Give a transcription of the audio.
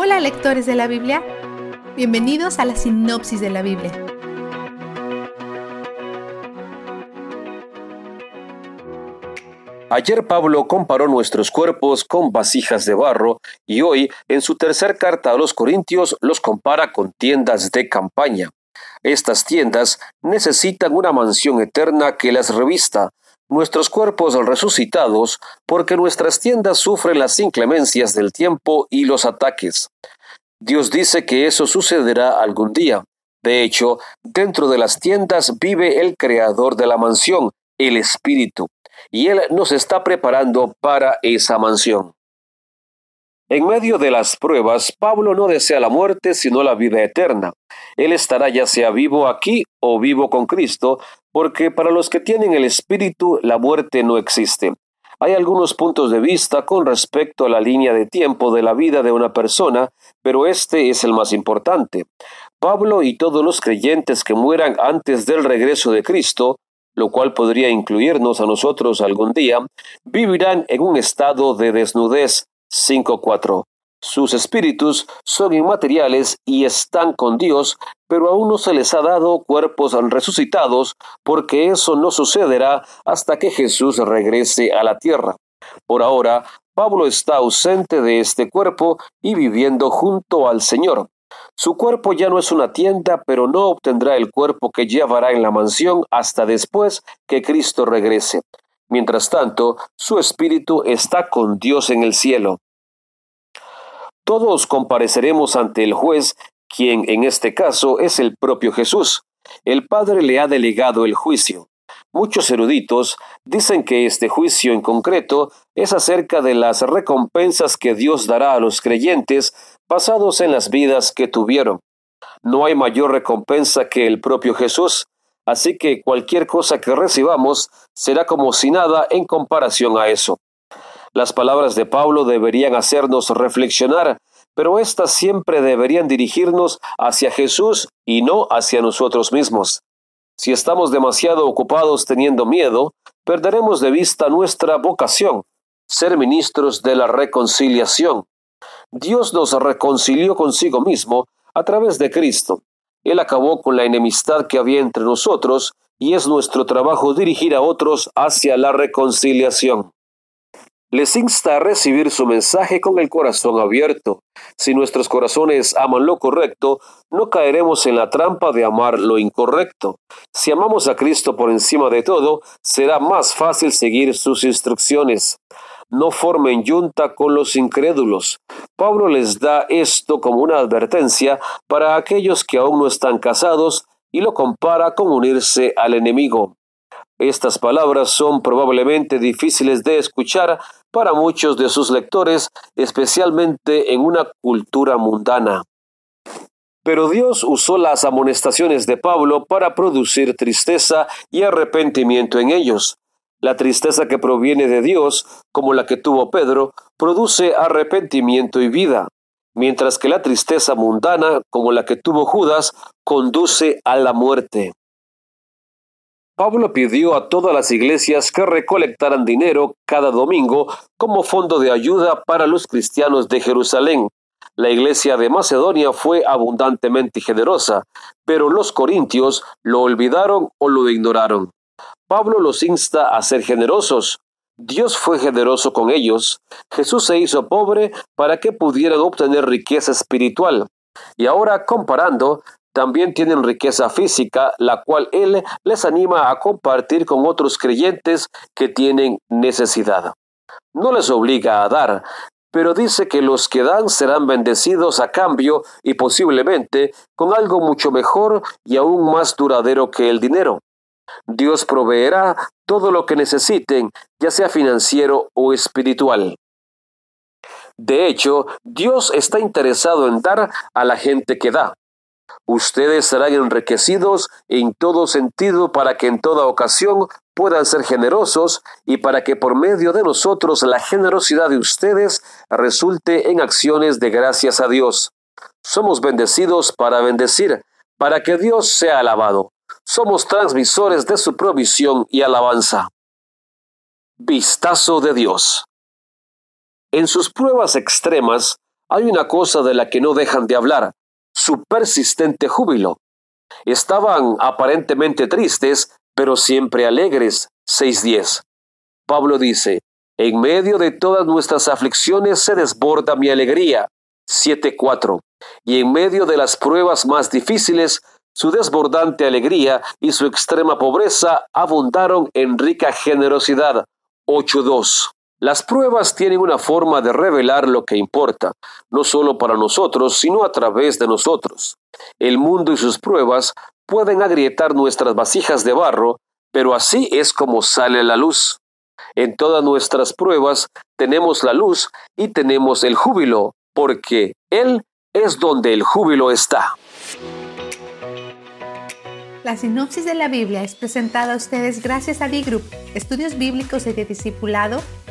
Hola lectores de la Biblia, bienvenidos a la sinopsis de la Biblia. Ayer Pablo comparó nuestros cuerpos con vasijas de barro y hoy, en su tercer carta a los Corintios, los compara con tiendas de campaña. Estas tiendas necesitan una mansión eterna que las revista, nuestros cuerpos resucitados, porque nuestras tiendas sufren las inclemencias del tiempo y los ataques. Dios dice que eso sucederá algún día. De hecho, dentro de las tiendas vive el creador de la mansión, el Espíritu, y Él nos está preparando para esa mansión. En medio de las pruebas, Pablo no desea la muerte, sino la vida eterna. Él estará ya sea vivo aquí o vivo con Cristo, porque para los que tienen el Espíritu la muerte no existe. Hay algunos puntos de vista con respecto a la línea de tiempo de la vida de una persona, pero este es el más importante. Pablo y todos los creyentes que mueran antes del regreso de Cristo, lo cual podría incluirnos a nosotros algún día, vivirán en un estado de desnudez. 5.4 sus espíritus son inmateriales y están con Dios, pero aún no se les ha dado cuerpos resucitados, porque eso no sucederá hasta que Jesús regrese a la tierra. Por ahora, Pablo está ausente de este cuerpo y viviendo junto al Señor. Su cuerpo ya no es una tienda, pero no obtendrá el cuerpo que llevará en la mansión hasta después que Cristo regrese. Mientras tanto, su espíritu está con Dios en el cielo. Todos compareceremos ante el juez, quien en este caso es el propio Jesús. El Padre le ha delegado el juicio. Muchos eruditos dicen que este juicio en concreto es acerca de las recompensas que Dios dará a los creyentes basados en las vidas que tuvieron. No hay mayor recompensa que el propio Jesús, así que cualquier cosa que recibamos será como si nada en comparación a eso. Las palabras de Pablo deberían hacernos reflexionar, pero éstas siempre deberían dirigirnos hacia Jesús y no hacia nosotros mismos. Si estamos demasiado ocupados teniendo miedo, perderemos de vista nuestra vocación, ser ministros de la reconciliación. Dios nos reconcilió consigo mismo a través de Cristo. Él acabó con la enemistad que había entre nosotros y es nuestro trabajo dirigir a otros hacia la reconciliación les insta a recibir su mensaje con el corazón abierto. Si nuestros corazones aman lo correcto, no caeremos en la trampa de amar lo incorrecto. Si amamos a Cristo por encima de todo, será más fácil seguir sus instrucciones. No formen yunta con los incrédulos. Pablo les da esto como una advertencia para aquellos que aún no están casados y lo compara con unirse al enemigo. Estas palabras son probablemente difíciles de escuchar para muchos de sus lectores, especialmente en una cultura mundana. Pero Dios usó las amonestaciones de Pablo para producir tristeza y arrepentimiento en ellos. La tristeza que proviene de Dios, como la que tuvo Pedro, produce arrepentimiento y vida, mientras que la tristeza mundana, como la que tuvo Judas, conduce a la muerte. Pablo pidió a todas las iglesias que recolectaran dinero cada domingo como fondo de ayuda para los cristianos de Jerusalén. La iglesia de Macedonia fue abundantemente generosa, pero los corintios lo olvidaron o lo ignoraron. Pablo los insta a ser generosos. Dios fue generoso con ellos. Jesús se hizo pobre para que pudieran obtener riqueza espiritual. Y ahora comparando, también tienen riqueza física, la cual Él les anima a compartir con otros creyentes que tienen necesidad. No les obliga a dar, pero dice que los que dan serán bendecidos a cambio y posiblemente con algo mucho mejor y aún más duradero que el dinero. Dios proveerá todo lo que necesiten, ya sea financiero o espiritual. De hecho, Dios está interesado en dar a la gente que da. Ustedes serán enriquecidos en todo sentido para que en toda ocasión puedan ser generosos y para que por medio de nosotros la generosidad de ustedes resulte en acciones de gracias a Dios. Somos bendecidos para bendecir, para que Dios sea alabado. Somos transmisores de su provisión y alabanza. Vistazo de Dios. En sus pruebas extremas, hay una cosa de la que no dejan de hablar, su persistente júbilo. Estaban aparentemente tristes, pero siempre alegres. 6.10. Pablo dice, en medio de todas nuestras aflicciones se desborda mi alegría. 7.4. Y en medio de las pruebas más difíciles, su desbordante alegría y su extrema pobreza abundaron en rica generosidad. 8.2. Las pruebas tienen una forma de revelar lo que importa, no solo para nosotros, sino a través de nosotros. El mundo y sus pruebas pueden agrietar nuestras vasijas de barro, pero así es como sale la luz. En todas nuestras pruebas tenemos la luz y tenemos el júbilo, porque Él es donde el júbilo está. La sinopsis de la Biblia es presentada a ustedes gracias a D-Group, estudios bíblicos y de discipulado